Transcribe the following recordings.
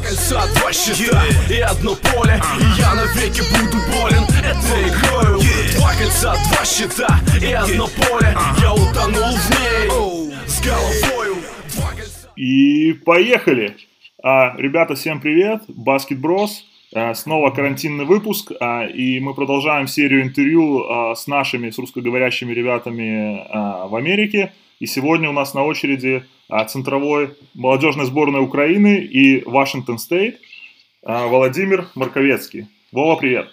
Кольца, два щита и одно поле И я навеки буду болен этой игрою Два кольца, два щита и одно поле Я утонул в ней с головою И поехали! А, ребята, всем привет! Basket Bros. А, снова карантинный выпуск, а, и мы продолжаем серию интервью а, с нашими, с русскоговорящими ребятами в Америке. И сегодня у нас на очереди а, центровой молодежной сборной Украины и Washington State а, Владимир Марковецкий. Вова, привет!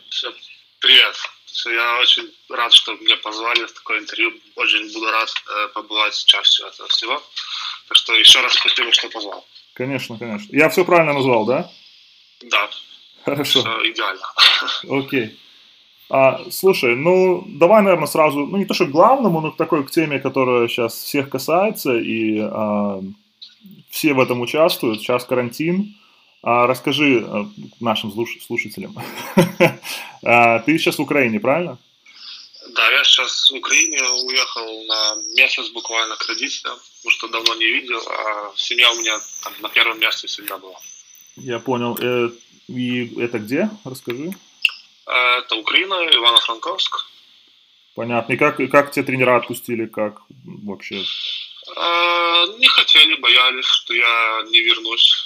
Привет. Я очень рад, что меня позвали в такое интервью. Очень буду рад э, побывать частью этого всего. Так что еще раз спасибо, что позвал. Конечно, конечно. Я все правильно назвал, да? Да, Хорошо. все идеально. Окей. А, слушай, ну давай, наверное, сразу, ну не то что к главному, но к такой к теме, которая сейчас всех касается, и а, все в этом участвуют. Сейчас карантин. А, расскажи а, нашим слуш- слушателям. А, Ты сейчас в Украине, правильно? Да, я сейчас в Украине уехал на месяц буквально к родителям, потому что давно не видел, а семья у меня там на первом месте всегда была. Я понял. Э, И это где? Расскажи. Э, Это Украина, Ивано-Франковск. Понятно. И как, и как тебя тренера отпустили? Как вообще? Э, Не хотели, боялись, что я не вернусь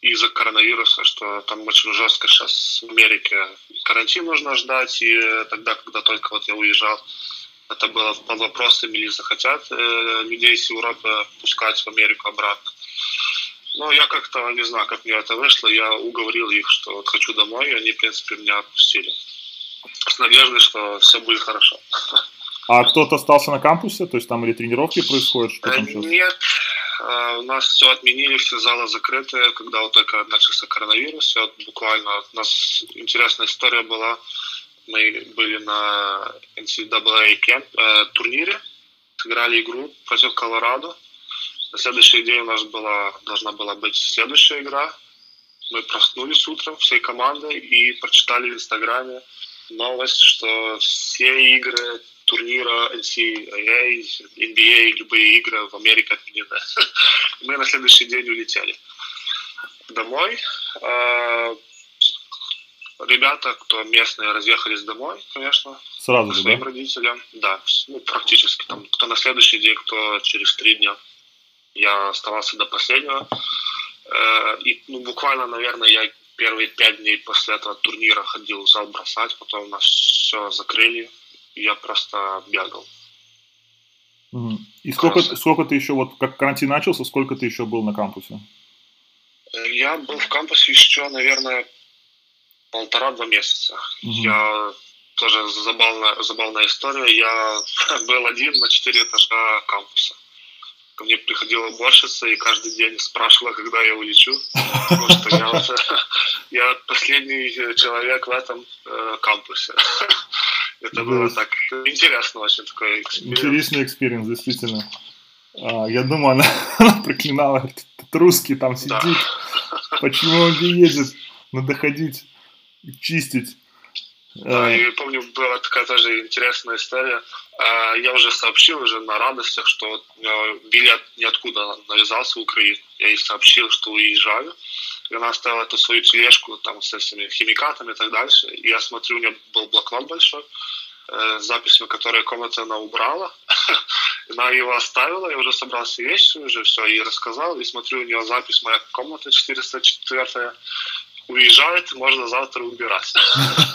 из-за коронавируса, что там очень жестко сейчас в Америке карантин нужно ждать, и тогда, когда только вот я уезжал, это было под вопросом, или захотят э, людей с Европы пускать в Америку обратно. Но я как-то, не знаю, как мне это вышло, я уговорил их, что вот хочу домой, и они, в принципе, меня отпустили. С надеждой, что все будет хорошо. А кто-то остался на кампусе? То есть там или тренировки происходят? Что там сейчас? Нет, э, у нас все отменили, все залы закрыты, когда вот только начался коронавирус. Вот буквально у нас интересная история была. Мы были на NCAA кемп, э, турнире, сыграли игру против Колорадо. На следующий день у нас была, должна была быть следующая игра. Мы проснулись утром всей командой и прочитали в Инстаграме новость, что все игры турнира NCAA, NBA, любые игры в Америке отменены. Мы на следующий день улетели домой. А, Ребята, кто местные, разъехались домой, конечно, Сразу же, своим да? родителям. Да, ну, практически. Там, кто на следующий день, кто через три дня. Я оставался до последнего. Э, И ну, буквально, наверное, я первые пять дней после этого турнира ходил в зал бросать, потом нас все закрыли, и я просто бегал. И сколько, сколько ты еще, вот как карантин начался, сколько ты еще был на кампусе? Э, Я был в кампусе еще, наверное, полтора-два месяца. Мгм. Я тоже забавная, забавная история. Я был один на четыре этажа кампуса. Ко мне приходила уборщица и каждый день спрашивала, когда я улечу. Потому что я, уже- я последний человек в этом э, кампусе. Это было так интересно очень такой эксперимент. Интересный experience, действительно. А, я думаю, она, она проклинала, этот русский там Да. сидит, почему он не едет, надо ходить, чистить. Да, А, и помню, была такая тоже интересная история. А, Я уже сообщил уже на радостях, что меня билет ниоткуда навязался в Украину. Я ей сообщил, что уезжаю. И она оставила эту свою тележку там с этими химикатами и так дальше. И я смотрю, у нее был блокнот большой, э, с записями, которые комната она убрала. Она его оставила, я уже собрался вещи, уже все ей рассказал. И смотрю, у нее запись моя комната 404 уезжает, можно завтра убирать.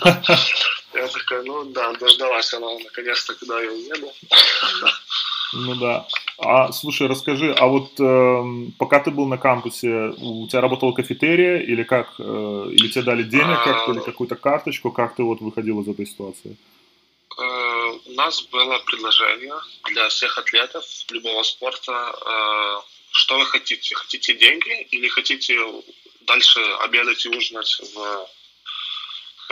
Я такой, ну да, дождалась она наконец-то, когда я уеду. ну да. А, слушай, расскажи, а вот эм, пока ты был на кампусе, у тебя работала кафетерия или как? э, или тебе дали денег как-то, или А. какую-то карточку? Как ты вот выходил из этой ситуации? Э, У нас было предложение для всех атлетов любого спорта. э, Что вы хотите? Хотите деньги или хотите дальше обедать и ужинать в,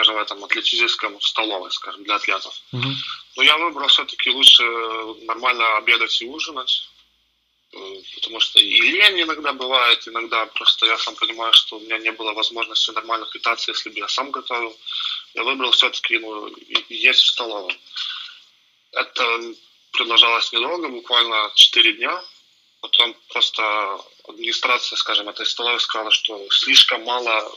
скажем, этом атлетическом столовой, скажем, для атлетов? Мгм. Но я выбрал все-таки лучше нормально обедать и ужинать. Э, Потому что и лень иногда бывает, иногда просто я сам понимаю, что у меня не было возможности нормально питаться, если бы я сам готовил. Я выбрал все-таки ну, есть в столовой. Это продолжалось недолго, буквально 4 дня. Потом просто администрация, скажем, этой столовой сказала, что слишком мало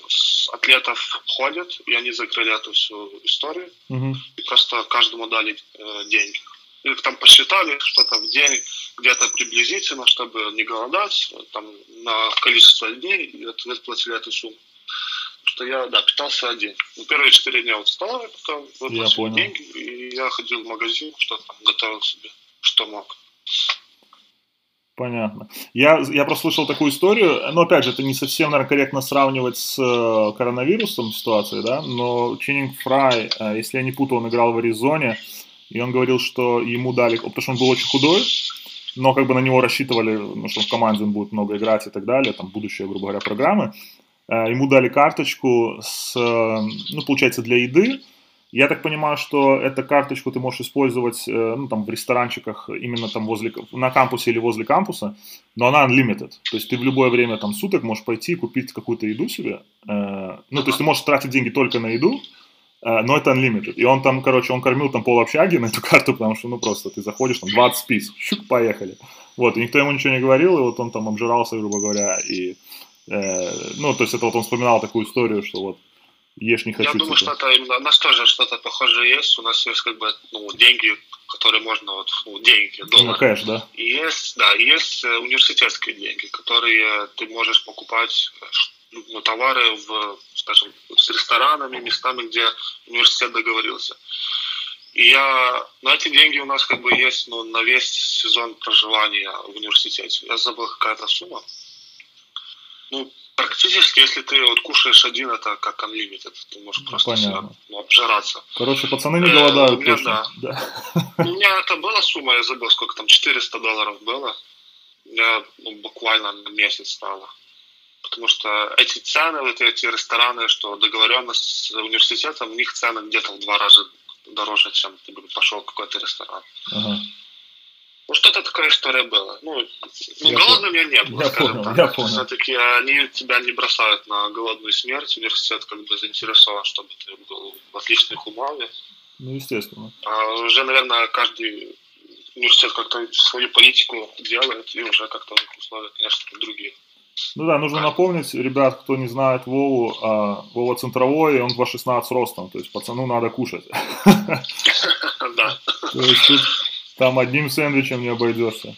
атлетов ходят, и они закрыли эту всю историю. Угу. И просто каждому дали э, деньги. Или там посчитали что-то в день где-то приблизительно, чтобы не голодать, там на количество дней, и выплатили эту сумму. Что я, да, питался один. Ну, первые четыре дня вот встал, и потом выплатили деньги, и я ходил в магазин, что там готовил себе, что мог. Понятно. Я, я просто такую историю, но опять же, это не совсем, наверное, корректно сравнивать с э, коронавирусом ситуацией, да, но Ченнинг Фрай, э, если я не путал, он играл в Аризоне, и он говорил, что ему дали, потому что он был очень худой, но как бы на него рассчитывали, ну, что в команде он будет много играть и так далее, там будущее, грубо говоря, программы. Э, ему дали карточку с, ну, получается, для еды, я так понимаю, что эту карточку ты можешь использовать э, ну, там, в ресторанчиках именно там возле, на кампусе или возле кампуса, но она unlimited. То есть ты в любое время там суток можешь пойти и купить какую-то еду себе. Э, ну, то есть ты можешь тратить деньги только на еду, э, но это unlimited. И он там, короче, он кормил там пол общаги на эту карту, потому что, ну, просто ты заходишь, там 20 пиц, щук, поехали. Вот, и никто ему ничего не говорил, и вот он там обжирался, грубо говоря, и, э, ну, то есть это вот он вспоминал такую историю, что вот ешь не хочу. Я думаю, типа. что это именно у нас тоже что-то похожее есть. У нас есть как бы ну, деньги, которые можно вот ну, деньги, доллары. Ну, кэш, да? И есть, да, и есть э, университетские деньги, которые ты можешь покупать ну, товары в, скажем, с ресторанами, местами, где университет договорился. И я, на эти деньги у нас как бы есть ну, на весь сезон проживания в университете. Я забыл какая-то сумма. Ну, Практически, если ты вот кушаешь один, это как unlimited. Ты можешь ну, просто себя, ну, обжираться. Короче, пацаны не голодают. Э, у меня, да. да. У меня это была сумма, я забыл, сколько там, 400 долларов было. Меня ну, буквально на месяц стало. Потому что эти цены, вот эти рестораны, что договоренность с университетом, у них цены где-то в два раза дороже, чем ты бы пошел в какой-то ресторан. Ага. Ну, что-то такая история была. Ну, ну я голодным я не был, я скажем понял, так. Я понял. Все-таки они тебя не бросают на голодную смерть. Университет как бы заинтересован, чтобы ты был в отличных умовиях. Ну, естественно. А уже, наверное, каждый университет как-то свою политику делает, и уже как-то условия, конечно, другие. Ну да, нужно напомнить, ребят, кто не знает Вову, а, Вова центровой, и он 2,16 ростом, то есть пацану надо кушать. Да. Там одним сэндвичем не обойдешься.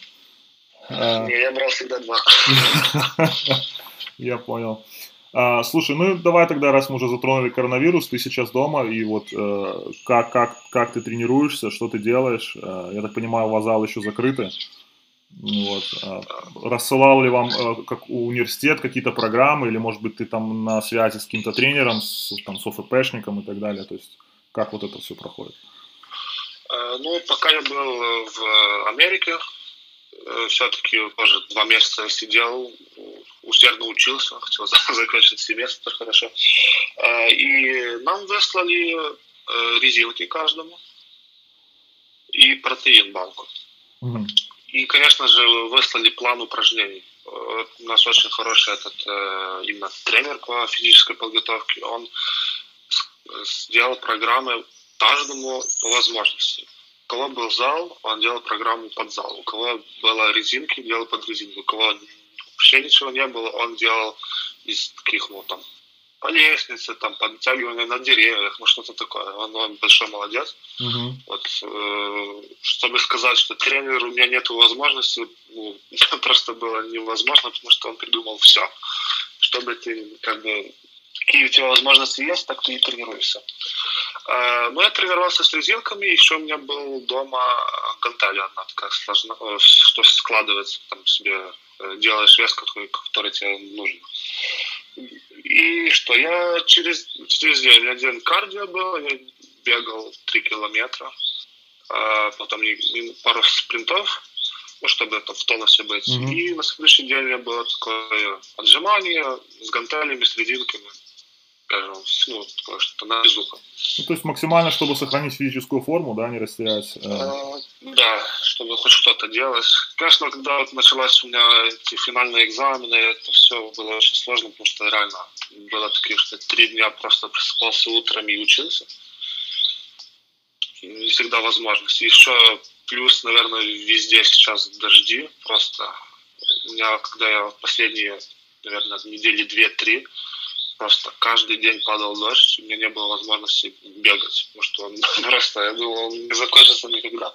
А. Не, я брал всегда два. Я понял. А, слушай, ну давай тогда, раз мы уже затронули коронавирус, ты сейчас дома, и вот э, как, как, как ты тренируешься, что ты делаешь? Э, я так понимаю, у вас зал еще закрыты. Вот. Э, рассылал ли вам э, как университет какие-то программы, или, может быть, ты там на связи с каким-то тренером, с, там, с ОФПшником и так далее? То есть, как вот это все проходит? Э, ну, пока я был в Америке, э, все-таки тоже два месяца сидел, усердно учился, хотел закончить семестр хорошо. Э, и нам выслали резинки каждому и протеин банку. Угу. И, конечно же, выслали план упражнений. У нас очень хороший этот именно тренер по физической подготовке. Он сделал программы каждому по возможности. У кого был зал, он делал программу под зал. У кого было резинки, делал под резинку. У кого вообще ничего не было, он делал из таких, ну, там, по лестнице, там, подтягивание на деревьях, ну, что-то такое. Он, он большой молодец. Uh-huh. Вот, э, чтобы сказать, что тренер у меня нет возможности, ну, просто было невозможно, потому что он придумал все. Чтобы ты, как бы, какие у тебя возможности есть, так ты и тренируешься. Э, ну, я тренировался с резинками, еще у меня был дома гантеля одна такая сложная, э, что складывается, там себе э, делаешь вес, который, который тебе нужен. И что, я через, через день, один кардио был, я бегал 3 километра, потом пару спринтов, ну, чтобы это в тонусе быть. Mm-hmm. И на следующий день меня было такое отжимание с гантелями, с резинками скажем, ну, что-то на безухо. Ну, то есть максимально, чтобы сохранить физическую форму, да, не растерять. Э... А, да, чтобы хоть что-то делать. Конечно, когда вот началась у меня эти финальные экзамены, это все было очень сложно, потому что реально было такие, что три дня просто просыпался утром и учился. Не всегда возможность. Еще плюс, наверное, везде сейчас дожди, просто У меня, когда я последние, наверное, недели две-три, просто каждый день падал дождь, у меня не было возможности бегать, потому что он просто, я думал, он не закончится никогда.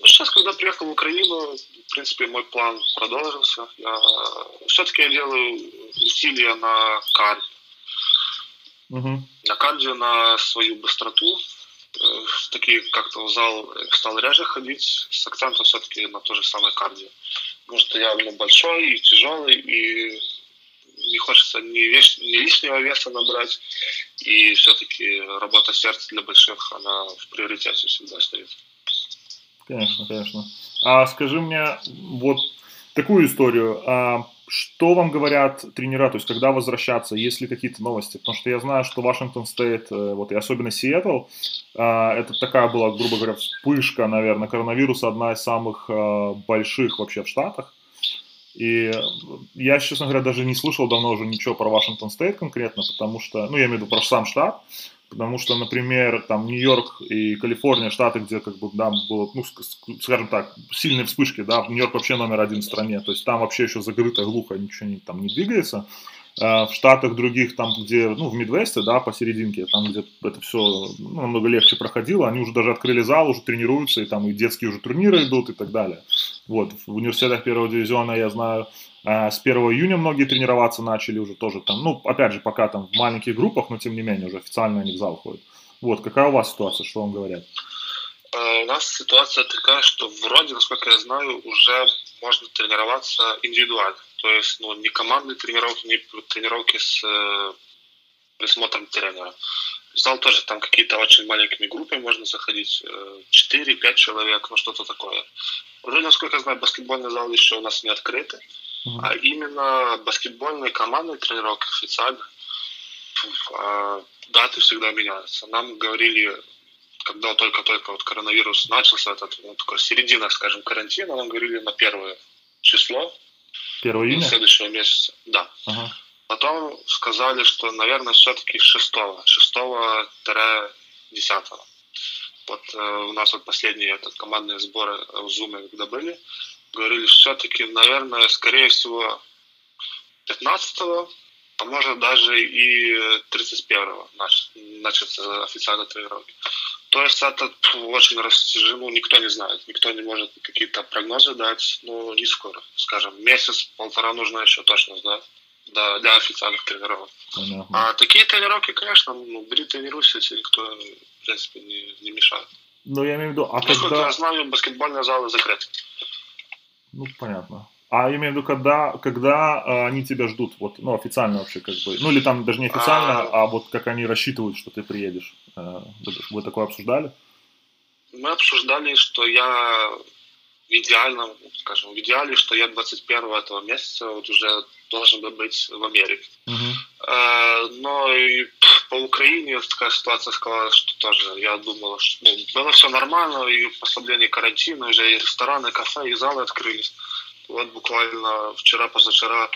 Ну, сейчас, когда приехал в Украину, в принципе, мой план продолжился. Я, все-таки я делаю усилия на кардио. Угу. На кардио, на свою быстроту. Э, такие как-то в зал стал реже ходить, с акцентом все-таки на то же самое кардио. Потому что я ну, большой и тяжелый, и не хочется ни, веш... ни лишнего веса набрать, и все-таки работа сердца для больших, она в приоритете всегда стоит. Конечно, конечно. А скажи мне вот такую историю. А что вам говорят тренера, то есть когда возвращаться, есть ли какие-то новости? Потому что я знаю, что Вашингтон Стейт, э, вот и особенно Сиэтл, а, это такая была, грубо говоря, вспышка, наверное, коронавируса, одна из самых а, больших вообще в Штатах. И я, честно говоря, даже не слышал давно уже ничего про Вашингтон Стейт конкретно, потому что, ну, я имею в виду про сам штат, потому что, например, там Нью-Йорк и Калифорния, штаты, где, как бы, да, было, ну, скажем так, сильные вспышки, да, Нью-Йорк вообще номер один в стране, то есть там вообще еще закрыто, глухо, ничего не, там не двигается, в штатах других, там, где, ну, в Мидвесте, да, посерединке, там, где это все ну, намного легче проходило, они уже даже открыли зал, уже тренируются, и там и детские уже турниры идут и так далее. Вот, в университетах первого дивизиона, я знаю, а, с 1 июня многие тренироваться начали уже тоже там, ну, опять же, пока там в маленьких группах, но тем не менее уже официально они в зал ходят. Вот, какая у вас ситуация, что вам говорят? А, у нас ситуация такая, что вроде, насколько я знаю, уже можно тренироваться индивидуально. То есть, ну, не командные тренировки, не тренировки с э, присмотром тренера. В зал тоже там какие-то очень маленькими группами можно заходить, 4-5 э, человек, ну что-то такое. Вроде, насколько я знаю, баскетбольный зал еще у нас не открытый, mm-hmm. а именно баскетбольные командные тренировки официально, а, даты всегда меняются. Нам говорили, когда только-только вот коронавирус начался, этот, ну, такой середина, скажем, карантина, нам говорили на первое число. 1 июня? Следующего месяца, да. Uh-huh. Потом сказали, что, наверное, все-таки 6 6-10 вот э, у нас вот последние это, командные сборы в Zoom, когда были, говорили, все-таки, наверное, скорее всего, 15-го, а может даже и 31-го начнется официально тренировки. То есть это очень растяжимо, никто не знает, никто не может какие-то прогнозы дать, ну, не скоро, скажем, месяц-полтора нужно еще точно знать да, для официальных тренировок. Понятно. А такие тренировки, конечно, ну, бери тренируйся, если никто, в принципе, не, не мешает. Ну, я имею в виду, а Насколько когда... я знаю, баскетбольные залы закрыты. Ну, понятно. А я имею в виду, когда, когда э, они тебя ждут, вот, ну, официально вообще, как бы, ну, или там даже не официально, а, а вот как они рассчитывают, что ты приедешь. Э, вы такое обсуждали? Мы обсуждали, что я в идеальном, скажем, в идеале, что я 21 этого месяца вот уже должен бы быть в Америке. Uh-huh. Но и по Украине такая ситуация сказала, что тоже я думал, что ну, было все нормально, и послабление карантина, уже и рестораны, кафе, и залы открылись. Вот буквально вчера, позавчера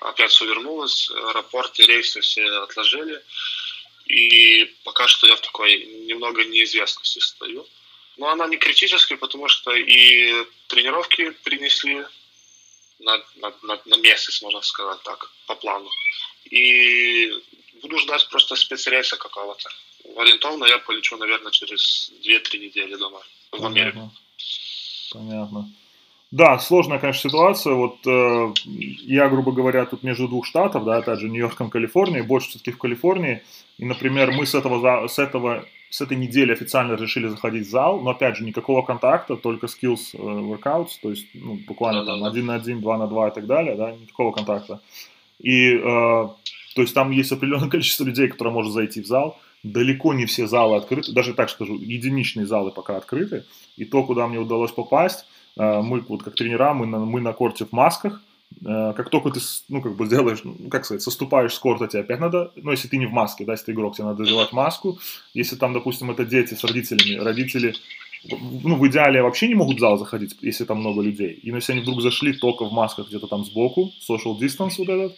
опять все вернулось, аэропорты, рейсы все отложили. И пока что я в такой немного неизвестности стою. Но она не критическая, потому что и тренировки принесли на, на, на, на месяц, можно сказать так, по плану. И буду ждать просто спецрейса какого-то. Ориентовно я полечу, наверное, через 2-3 недели дома в Америку. Понятно. Да, сложная, конечно, ситуация. Вот э, я, грубо говоря, тут между двух штатов, да, опять же, Нью-Йорком, Калифорнией, больше все-таки в Калифорнии. И, например, мы с этого, с этого с этой недели официально решили заходить в зал, но опять же никакого контакта, только skills э, workouts, то есть ну, буквально там один на один, два на два и так далее, да, никакого контакта. И э, то есть там есть определенное количество людей, которые может зайти в зал. Далеко не все залы открыты, даже так скажу, единичные залы пока открыты. И то, куда мне удалось попасть, мы вот как тренера, мы на, мы на корте в масках, Э, как только ты, ну, как бы сделаешь, ну, как сказать, соступаешь с корта, тебе опять надо, ну, если ты не в маске, да, если ты игрок, тебе надо надевать маску. Если там, допустим, это дети с родителями, родители, ну, в идеале вообще не могут в зал заходить, если там много людей. И если они вдруг зашли только в масках где-то там сбоку, social distance вот этот,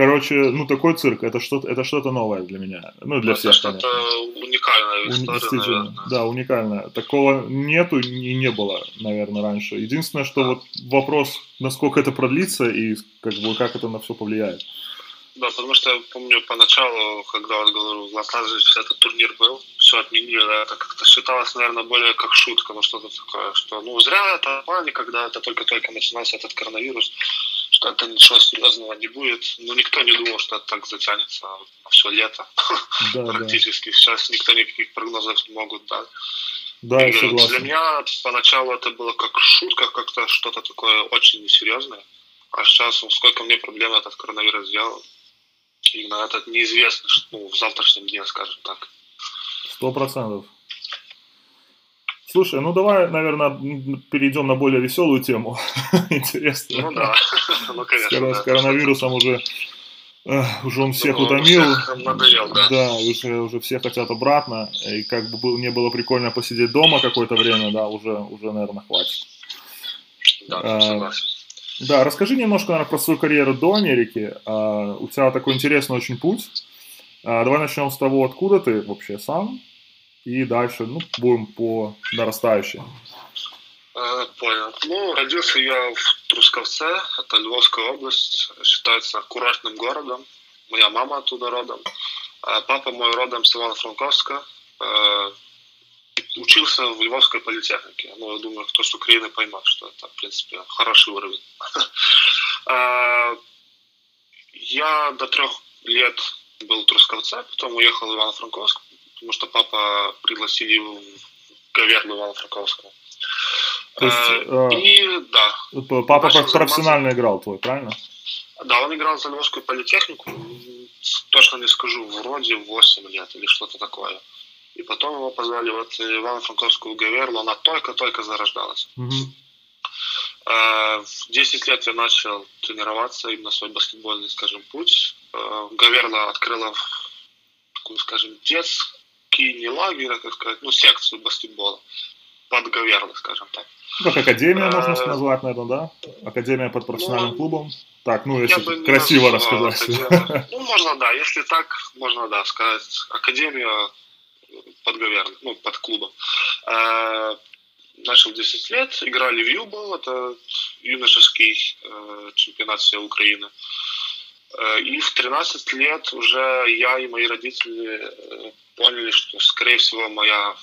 Короче, ну такой цирк, это что-то, это что-то новое для меня, ну для это всех. что-то уникальное в Уни- действительно, наверное. да, уникальное. Такого нету и не было, наверное, раньше. Единственное, что вот вопрос, насколько это продлится и как бы как это на все повлияет. Да, потому что я помню поначалу, когда вот говорю, в Лос-Анджелесе этот турнир был, все отменили, да, это как-то считалось, наверное, более как шутка, ну что-то такое, что ну зря это плане, когда это только-только начинался этот коронавирус, что это ничего серьезного не будет. Но никто не думал, что это так затянется на все лето Да, да. практически. Сейчас никто никаких прогнозов не могут дать. Да, я э, Для согласен. меня поначалу это было как шутка, как-то что-то такое очень несерьезное. А сейчас, ну, сколько мне проблем этот коронавирус сделал. Именно этот неизвестный, ну, в завтрашнем дне, скажем так. Сто процентов. Слушай, ну давай, наверное, перейдем на более веселую тему. Интересно. Ну да, ну конечно. да. с коронавирусом уже, уже он всех Ну, утомил. всех надоел, да. Да, уже, уже все хотят обратно. И как бы был- не было прикольно посидеть дома какое-то время, да, уже, уже наверное, хватит. Да, А, согласен. Да, расскажи немножко, наверное, про свою карьеру до Америки. А, у тебя такой интересный очень путь. А, давай начнем с того, откуда ты вообще сам. И дальше, ну, будем по нарастающей. Э, Понял. Ну, родился я в Трусковце, это Львовская область, считается курортным городом. Моя мама оттуда родом. А папа мой родом с Ивано-Франковска. Э, Учился в Львовской политехнике. Ну, я думаю, кто с Украины поймет, что это, в принципе, хороший уровень. Я до трех лет был в Трусковце, потом уехал в Ивано-Франковск, потому что папа пригласили в Гаверну Ивано-Франковского. То есть, Э, э, И да, Папа как профессионально играл твой, правильно? да, он играл за Львовскую политехнику, м, точно не скажу, вроде 8 лет или что-то такое. И потом его позвали вот Ивано-Франковскую Гаверлу, она только-только зарождалась. Э, В 10 лет я начал тренироваться именно свой баскетбольный, скажем, путь. Э, Гаверла открыла, такую, скажем, детский, не лагерь, а, как сказать, ну, секцию баскетбола под Гаверлой, скажем так. Ну, как академия, Э, можно назвать, наверное, да? Академия под профессиональным Ну, клубом. Так, ну, если красиво рассказать. Ну, можно, да, если так, можно, да, сказать, академия под Гаверной, ну, под клубом. Э, Начал 10 лет, играли в ЮБЛ, это юношеский э, чемпионат всей Украины. Э, И в 13 лет уже я и мои родители поняли, что, скорее всего, моя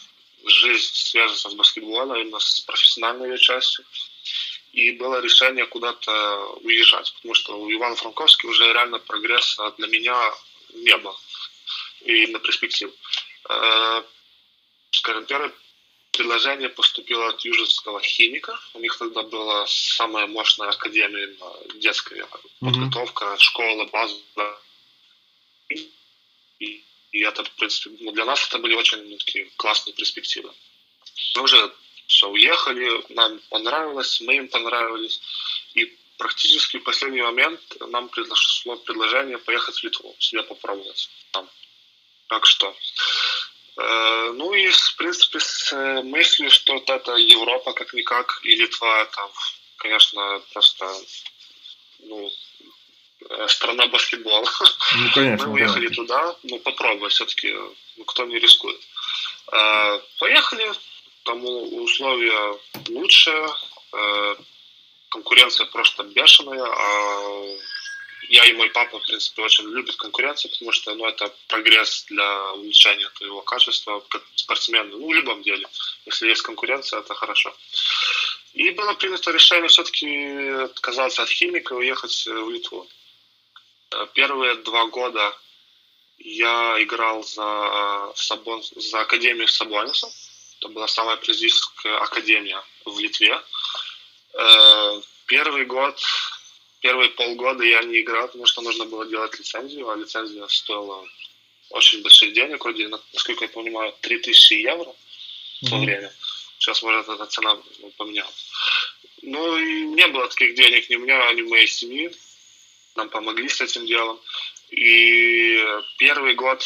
жизнь связана с баскетболом, именно с профессиональной ее частью. И было решение куда-то уезжать, потому что у Ивана Франковски уже реально прогресса для меня не было. И на перспективу. Э, Скажем, первое предложение поступило от Южинского химика. У них тогда была самая мощная академия детская Мгм. подготовка, школа, база. И, и это, в принципе, ну, для нас это были очень ну, такие классные перспективы. Мы уже все, уехали, нам понравилось, мы им понравились. И практически в последний момент нам предложило предложение поехать в Литву, себя попробовать там. Так что. Э, ну и, в принципе, с э, мыслью, что вот это Европа как-никак, и Литва, это, конечно, просто ну, страна баскетбола. Ну, конечно. Мы уехали конечно. туда, ну, попробовать все-таки, ну, кто не рискует. Э, Поехали, там условия лучше, э, конкуренция просто бешеная, а я и мой папа, в принципе, очень любят конкуренцию, потому что, ну, это прогресс для улучшения твоего качества как спортсмен, ну, в любом деле. Если есть конкуренция, это хорошо. И было принято решение все-таки отказаться от химика и уехать э, в Литву. Э, Первые два года я играл за, Сабон, за Академию Сабониса. Это была самая престижная академия в Литве. Э, Первый год, первые полгода я не играл, потому что нужно было делать лицензию, а лицензия стоила очень больших денег, вроде, на- насколько я понимаю, 3000 евро в то время. Сейчас, может, эта цена поменялась. Ну, и не было таких денег ни у меня, ни у моей семьи. Нам помогли с этим делом. И первый год,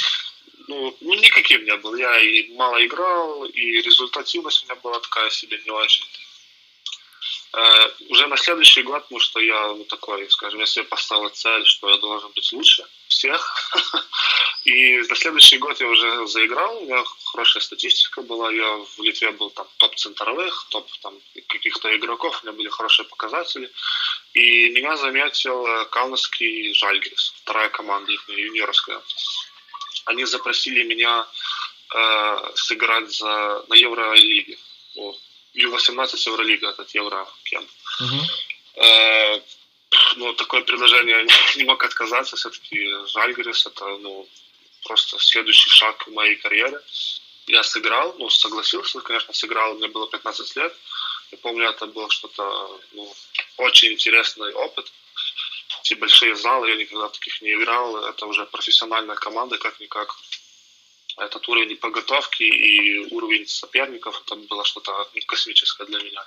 ну, никаким не был. Я и мало играл, и результативность у меня была такая себе не очень. Э, уже на следующий год, потому что я ну, такой, скажем, я себе поставил цель, что я должен быть лучше всех. И на следующий год я уже заиграл, у меня хорошая статистика была, я в Литве был там топ центровых, топ там каких-то игроков, у меня были хорошие показатели. И меня заметил Кауновский Жальгерис, вторая команда юниорская. Они запросили меня э, сыграть за, на Евролиге. Ю-18 Евролига, этот Еврокемп. Uh-huh. Э, ну, такое предложение не мог отказаться. Все-таки Жальгерис это, ну, просто следующий шаг в моей карьере. Я сыграл, ну, согласился, конечно, сыграл, мне было 15 лет. Я помню, это было что-то, ну, очень интересный опыт. Эти большие залы, я никогда таких не играл. Это уже профессиональная команда, как-никак. Этот уровень подготовки и уровень соперников, это было что-то космическое для меня.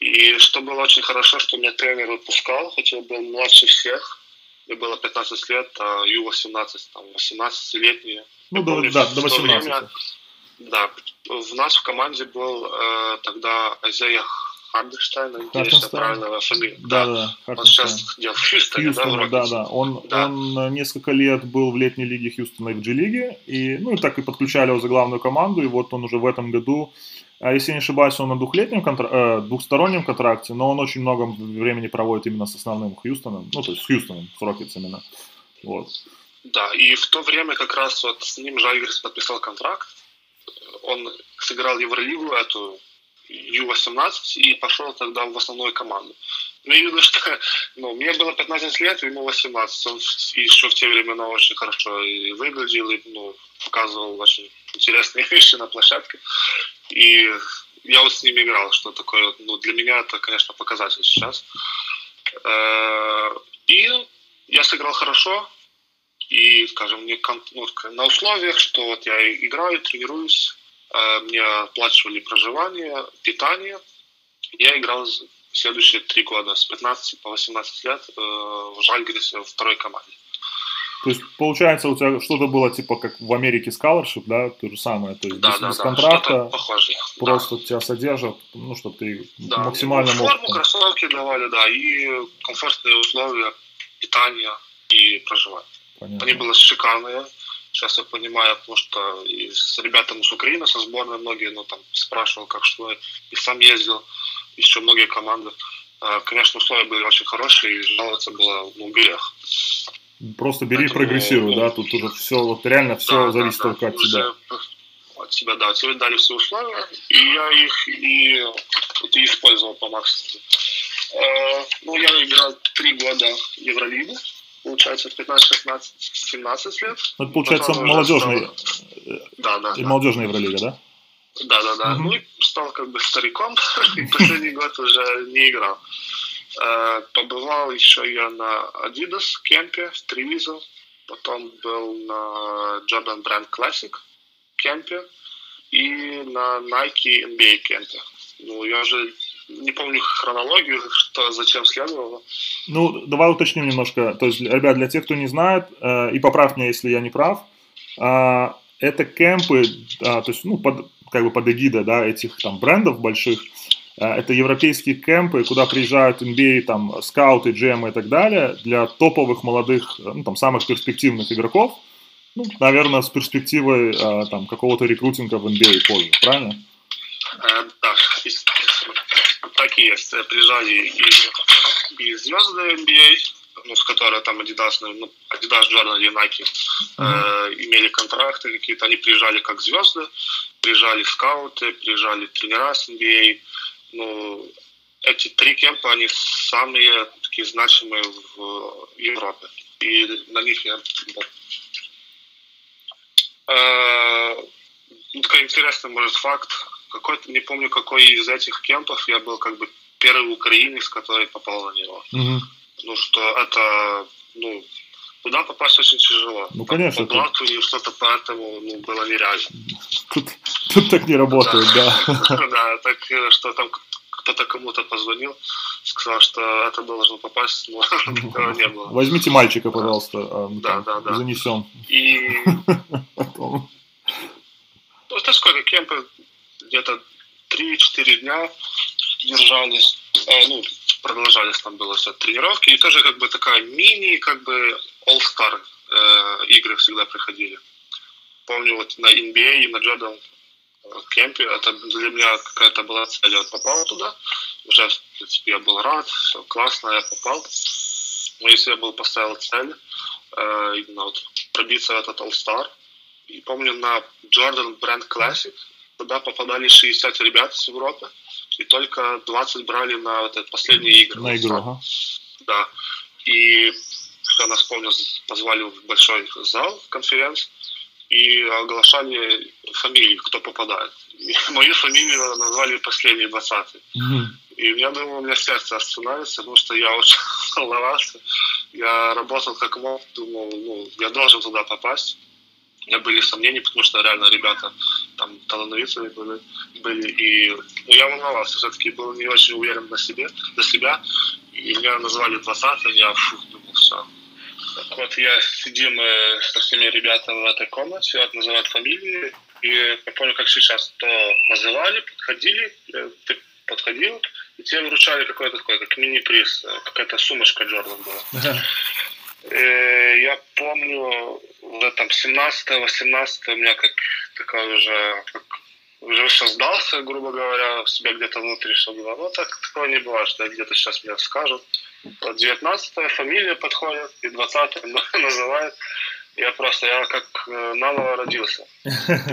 И что было очень хорошо, что меня тренер выпускал, хотя я был младше всех. Мне было 15 лет, а Ю-18, там, 18-летние. Ну, до, да, до 18. Время, да, в нас в команде был э, тогда Азея Харденштайн, надеюсь, я правильно фамилию. Да, да, да. Он сейчас где в Хьюстоне, Хьюстоне, да, да, да. Он, да. он несколько лет был в летней лиге Хьюстона и в G-лиге, и, ну, и так и подключали его за главную команду, и вот он уже в этом году а если не ошибаюсь, он на двухлетнем контра... э, двухстороннем контракте, но он очень много времени проводит именно с основным Хьюстоном, ну, то есть с Хьюстоном, с Рокетс именно. Вот. Да, и в то время как раз вот с ним Жальгерс подписал контракт, он сыграл Евролигу эту Ю-18 и пошел тогда в основную команду. Ну, и видно, что ну, мне было 15 лет, ему 18. Он еще в те времена очень хорошо и выглядел, и ну, показывал очень интересные вещи на площадке. И я вот с ними играл, что такое, ну, для меня это, конечно, показатель сейчас. Э, и я сыграл хорошо, и, скажем, мне ну, на условиях, что вот я играю, тренируюсь, мне оплачивали проживание, питание, я играл следующие три года, с 15 по 18 лет э, в Жальгрисе, в второй команде. То есть, получается, у тебя что-то было типа как в Америке scholarship, да, то же самое, то есть да, без, да, без да, контракта, похоже, просто да. тебя содержат, ну, чтобы ты да, максимально мог... Форму, кроссовки давали, да, и комфортные условия питания и проживания. Понятно. Они были шикарные, сейчас я понимаю, потому что и с ребятами с Украины, со сборной многие, ну, там, спрашивал, как что, и сам ездил, еще многие команды. А, конечно, условия были очень хорошие, и жаловаться было, ну, грех. Просто бери и прогрессируй, да, тут уже все, вот реально все да, зависит да, только да. от тебя. От тебя, да, тебе дали все условия, и я их и, и использовал по максимуму. Э, ну, я играл три года Евролигу, получается, 15, 16, 17 лет. Ну, это, получается, молодежный, да, да, и молодежная Евролига, да? Да, да, да. Угу. Ну и стал как бы стариком, и последний год уже не играл. Э, побывал еще я на Adidas кемпе в Тревизо, потом был на Jordan Brand Classic кемпе и на Nike NBA кемпе. Ну, я уже не помню хронологию, что зачем следовало. Ну, давай уточним немножко. То есть, ребят, для тех, кто не знает, э, и поправь меня, если я не прав, э, это кемпы, то есть, ну, под, как бы под эгидой, да, этих там брендов больших, Э, это европейские кемпы, куда приезжают NBA, там, скауты, GM и так далее, для топовых молодых, э, ну, там, самых перспективных игроков, ну, наверное, с перспективой э, там, какого-то рекрутинга в NBA позже, правильно? Да, так и есть. Приезжали и, и звезды NBA, ну, с которой там Adidas, ну, Adidas, Jordan или Nike uh-huh. э, имели контракты какие-то, они приезжали как звезды, приезжали скауты, приезжали тренера с NBA, ну, эти три кемпа, они самые такие значимые в Европе. И на них я был. Э, ну, такой интересный, может, факт. Какой-то, не помню, какой из этих кемпов я был как бы первый украинец, который попал на него. Угу. Ну, что это, ну, туда попасть очень тяжело. Ну, конечно. По блату или что-то поэтому ну, было нереально. Тут, тут так не работает, да. Да, так э, что там кто-то кому-то позвонил, сказал, что это должно попасть, но такого не было. Возьмите мальчика, пожалуйста, а, да, да, да. занесем. И... Ну, это сколько, кемпы? Где-то 3-4 дня. держались, э, ну, продолжались там было все тренировки, и тоже как бы такая мини, как бы All-Star э, игры всегда приходили. Помню вот на NBA и на Jordan кемпе, это для меня какая-то была цель. Я попал туда, уже, в принципе, я был рад, все классно, я попал. Но если я был поставил цель, э, именно вот пробиться в этот All-Star, и помню на Jordan Brand Classic, туда попадали 60 ребят с Европы, и только 20 брали на вот последние игры. На игру, ага. Да. И когда нас, помню, позвали в большой зал конференции, и оглашали фамилии, кто попадает. И мою фамилию назвали последний 20 mm-hmm. И я думал, у меня сердце остановится, потому что я очень волновался. Я работал как мог, думал, ну, я должен туда попасть. У меня были сомнения, потому что реально ребята там талановитые были. были и ну, я волновался, все-таки был не очень уверен на себе, на себя. И меня назвали 20 я фу, думал, все, так вот, я сидим э, со всеми ребятами в этой комнате, вот называют фамилии, и я помню, как сейчас, то называли, подходили, ты подходил, и тебе вручали какой-то такой, как мини-приз, э, какая-то сумочка Джордан была. Я помню, уже там 17-18 у меня как такая уже, как, уже все сдался, грубо говоря, в себя где-то внутри, что было. Ну, так такого не бывает, что где-то сейчас меня скажут. 19 фамилия подходит, и 20 называют. Я просто, я как э, наново родился.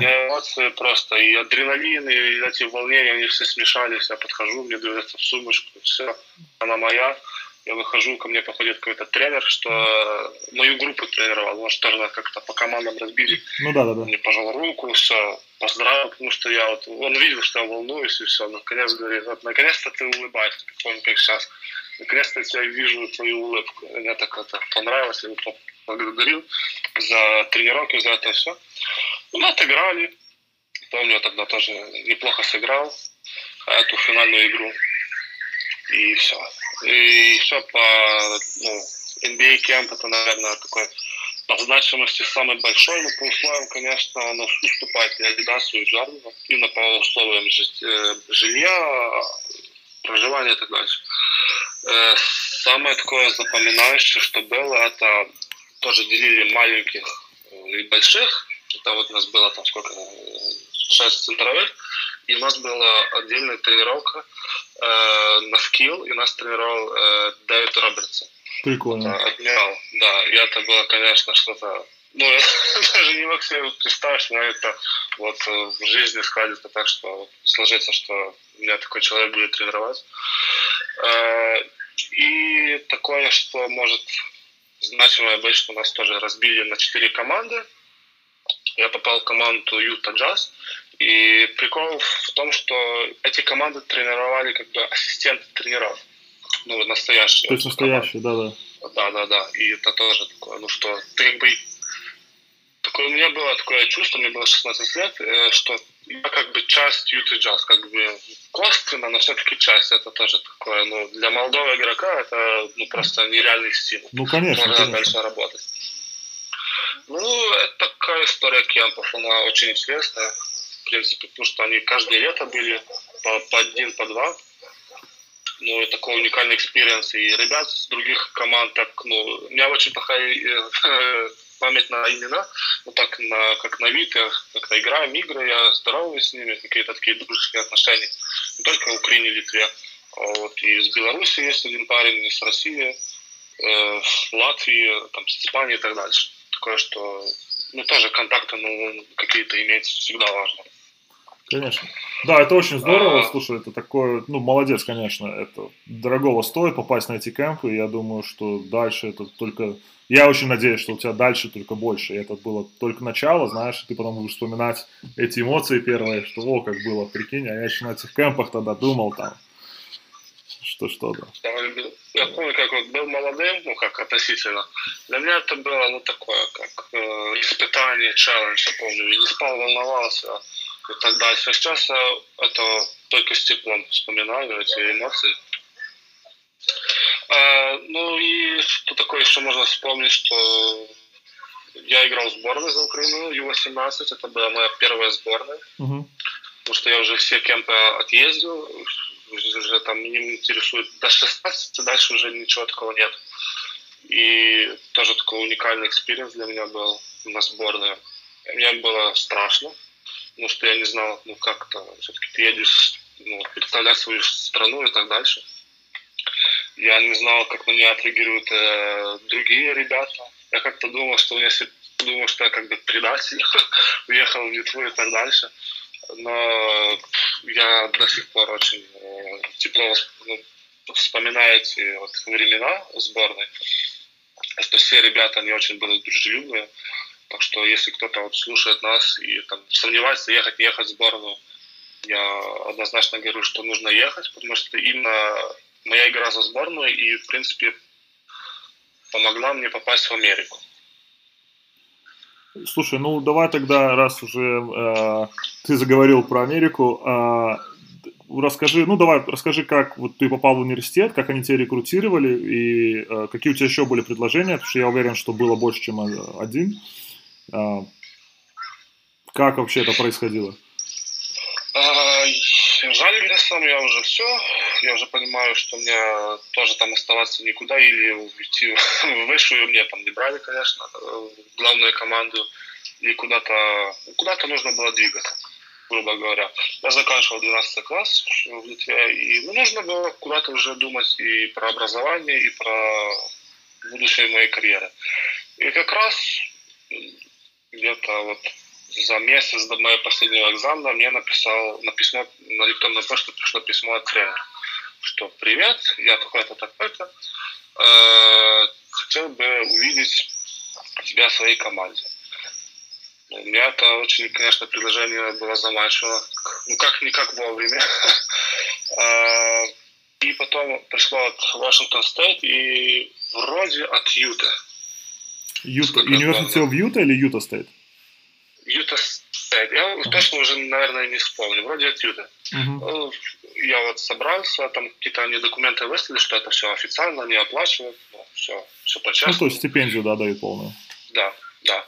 Я эмоции просто, и адреналин, и эти волнения, они все смешались. Я подхожу, мне дают в сумочку, все, она моя. Я выхожу, ко мне подходит какой-то тренер, что мою группу тренировал, может, тоже как-то по командам разбили. Ну да, да, да. Мне пожал руку, все, поздравил, потому что я вот, он видел, что я волнуюсь, и все, наконец говорит, вот, наконец-то ты улыбаешься, помню, как сейчас наконец-то я вижу твою улыбку. Мне так это понравилось, я поблагодарил за тренировки, за это все. Мы отыграли. Помню, тогда тоже неплохо сыграл эту финальную игру. И все. И еще по ну, NBA кемп это, наверное, такой по значимости самый большой, но по условиям, конечно, оно уступает не Adidas и Jordan, именно по условиям э, жилья, проживания и так дальше. Э, самое такое запоминающее, что было, это тоже делили маленьких и больших. Это вот у нас было там сколько, шесть центровых. И у нас была отдельная тренировка э, на скилл, и нас тренировал э, Дэвид Робертсон. Прикольно. Это адмирал, да. И это было, конечно, что-то... Ну, я даже не мог себе представить, но это вот э, в жизни складится так, что сложится, что меня такой человек будет тренировать. Э, и такое, что может значимое быть, что нас тоже разбили на четыре команды. Я попал в команду Юта Джаз. И прикол в том, что эти команды тренировали как бы ассистенты тренеров. Ну, настоящие. То есть настоящие, да, да. Да, да, да. И это тоже такое, ну что, ты как бы... Такое, у меня было такое чувство, мне было 16 лет, э, что я как бы часть Юты Джаз, как бы косвенно, но все-таки часть. Это тоже такое, ну, для молодого игрока это ну, просто нереальный стимул. Ну, конечно. Можно конечно. дальше работать. Ну, это такая история кемпов, она очень интересная, принципе, потому что они каждое лето были по, по один, по два. Ну, такой уникальный experience. И ребят с других команд, так, ну, у меня очень плохая э, память на имена, ну так на, как на вид, я как-то играем игры, я здороваюсь с ними, какие-то такие дружеские отношения. Не только в Украине, Литве. А вот и из Беларуси есть один парень, и с России, э, с Латвии, там, с Испании и так дальше. Такое, что ну, тоже контакты ну, какие-то иметь всегда важно. Конечно. Да, это очень здорово. А... Слушай, это такое, ну, молодец, конечно. Это дорогого стоит попасть на эти кемпы. Я думаю, что дальше это только я очень надеюсь, что у тебя дальше только больше. И это было только начало, знаешь, ты потом будешь вспоминать эти эмоции первые, что о, как было, прикинь, а я еще на этих кемпах тогда думал там, что что да. Я помню, как вот был молодым, ну как относительно. Для меня это было, ну такое, как э, испытание, челлендж, я помню. Я не спал, волновался и так дальше. Сейчас я это только с теплом вспоминаю, эти эмоции. А, ну и что такое еще можно вспомнить, что я играл в сборной за Украину, Ю-18, это была моя первая сборная. Угу. Потому что я уже все кемпы отъездил, уже там не интересует до 16, дальше уже ничего такого нет. И тоже такой уникальный experience для меня был на сборной. Мне было страшно, потому что я не знал, ну как то все-таки ты едешь ну, представлять свою страну и так дальше. Я не знал, как на меня отреагируют э, другие ребята. Я как-то думал, что если думал, что я как бы предатель, уехал в Литву и так дальше. Но я до сих пор очень э, тепло ну, вспоминаю эти вот времена сборной. Что все ребята, они очень были дружелюбные. Так что если кто-то вот слушает нас и там сомневается, ехать, не ехать в сборную, я однозначно говорю, что нужно ехать, потому что именно моя игра за сборную и, в принципе, помогла мне попасть в Америку. Слушай, ну давай тогда, раз уже э, ты заговорил про Америку, э, расскажи, ну давай, расскажи, как вот ты попал в университет, как они тебя рекрутировали и э, какие у тебя еще были предложения, потому что я уверен, что было больше, чем один. Э, как вообще это происходило? Жальгерсом я уже все, я уже понимаю, что мне тоже там оставаться никуда или уйти в высшую, мне там не брали, конечно, главную команду, и куда-то куда-то нужно было двигаться, грубо говоря. Я заканчивал 12 класс в Литве, и ну, нужно было куда-то уже думать и про образование, и про будущее моей карьеры. И как раз где-то вот за месяц до моего последнего экзамена мне написал на письмо, на электронную почту пришло письмо от тренера, что «Привет, я такой-то, такой-то, э, хотел бы увидеть тебя в своей команде». У меня это очень, конечно, предложение было заманчиво, ну как-никак вовремя. Э, и потом пришло от Washington State и вроде от Юта. Юта. Университет в Юта или Utah State? Utah State. Я точно уже, наверное, не вспомню. Вроде от Юта. Uh-huh. Я вот собрался, там какие-то они документы выставили, что это все официально, они оплачивают, ну, все, все по-честному. Ну, то есть стипендию, да, дают полную. Да, да.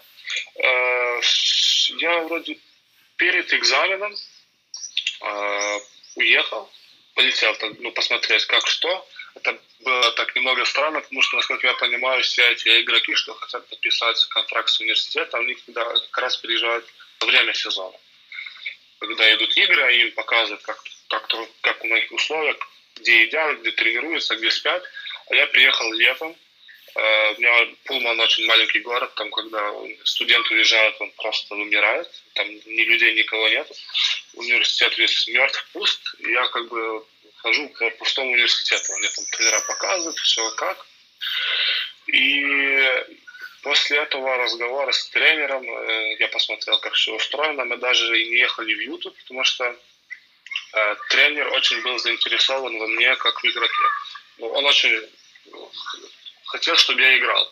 Э, я вроде перед экзаменом э, уехал, полетел, ну, посмотреть, как что. Это было так немного странно, потому что, насколько я понимаю, все эти игроки, что хотят подписать контракт с университетом, они всегда как раз приезжают время сезона. Когда идут игры, им показывают, как, как, как у них условия, где едят, где тренируются, где спят. А я приехал летом, Uh, у меня Пулман очень маленький город, там, когда студент уезжает, он просто умирает, там ни людей, никого нет. Университет весь мертв, пуст, и я как бы хожу по пустому университету. Мне там тренера показывают, все как. И после этого разговора с тренером э, я посмотрел, как все устроено. Мы даже и не ехали в YouTube, потому что э, тренер очень был заинтересован во мне как в игроке. Ну, он очень хотел, чтобы я играл.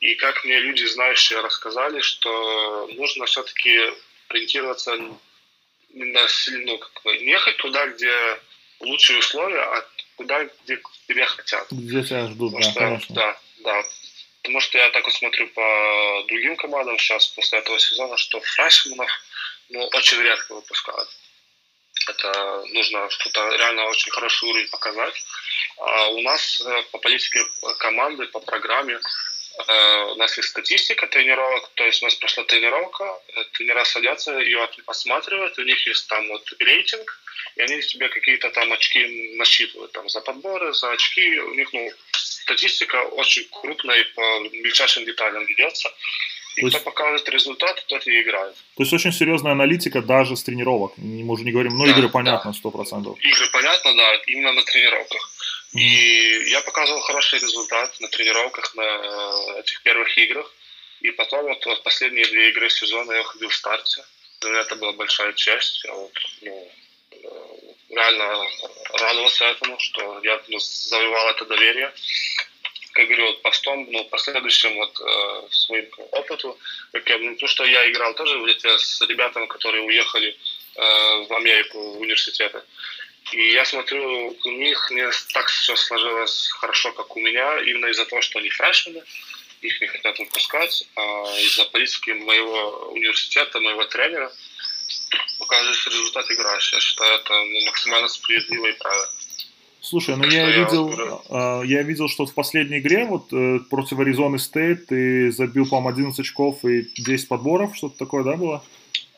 И как мне люди, знающие, рассказали, что нужно все-таки ориентироваться на ну, как бы, не ехать туда, где лучшие условия, а куда, где тебя хотят. Где тебя ждут, Потому да, что, конечно. Да, да. Потому что я так вот смотрю по другим командам сейчас, после этого сезона, что фрешменов ну, очень редко выпускают. Это нужно что-то реально очень хороший уровень показать. А у нас э, по политике команды, по программе у нас есть статистика тренировок, то есть у нас прошла тренировка, э, тренера садятся, ее осматривают, у них есть там вот рейтинг, и они себе какие-то там очки насчитывают, там, за подборы, за очки, у них, ну, статистика очень крупная и по мельчайшим деталям ведется. И то кто есть, показывает результат, тот и играет. То есть очень серьезная аналитика даже с тренировок. Мы уже не говорим, ну, да, игры понятно, сто да. процентов. Игры понятно, да, именно на тренировках. И я показывал хороший результат на тренировках, на этих первых играх. И потом вот, вот последние две игры сезона я ходил в старте. Для меня это была большая честь. Я вот, ну, реально радовался этому, что я ну, завоевал это доверие. Как говорю, вот постом, ну, последующим вот э, своим опыту, как я, ну, то, что я играл тоже в Литве с ребятами, которые уехали э, в Америку, в университеты. И я смотрю, у них не так все сложилось хорошо, как у меня, именно из-за того, что они фрешмены, их не хотят выпускать, а из-за политики моего университета, моего тренера – показываешь результат играешь. Я считаю, это ну, максимально справедливо и правильно. Слушай, ну я, я видел, вот, я видел, что в последней игре вот э, против Аризоны Стейт ты забил, по-моему, 11 очков и 10 подборов, что-то такое, да, было?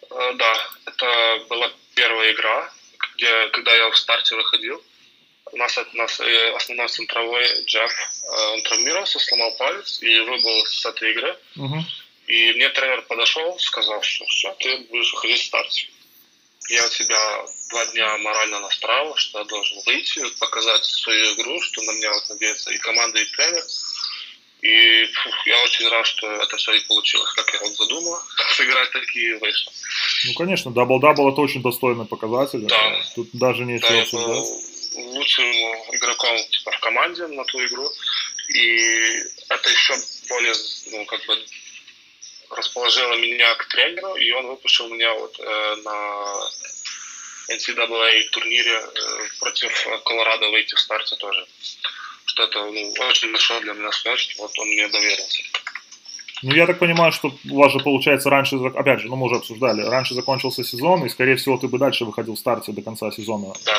Да, это была первая игра, где, когда я в старте выходил. У нас, у нас э, основной центровой Джефф, он травмировался, сломал палец и выбыл с этой игры. Угу. И мне тренер подошел, сказал, что все, ты будешь выходить в старте. Я себя два дня морально настраивал, что я должен выйти, показать свою игру, что на меня вот надеется и команда, и тренер. И фух, я очень рад, что это все и получилось, как я вот задумал. Сыграть такие вышло. Ну, конечно, дабл-дабл это очень достойный показатель. Да. Тут даже нечего да, обсуждать. лучшим игроком типа, в команде на ту игру. И это еще более, ну, как бы расположило меня к тренеру, и он выпустил меня вот э, на NCAA турнире э, против Колорадо выйти в старте тоже. Что это ну, очень большое для меня честь, вот он мне доверился. Ну, я так понимаю, что у вас же, получается, раньше, опять же, ну, мы уже обсуждали, раньше закончился сезон, и, скорее всего, ты бы дальше выходил в старте до конца сезона. Да,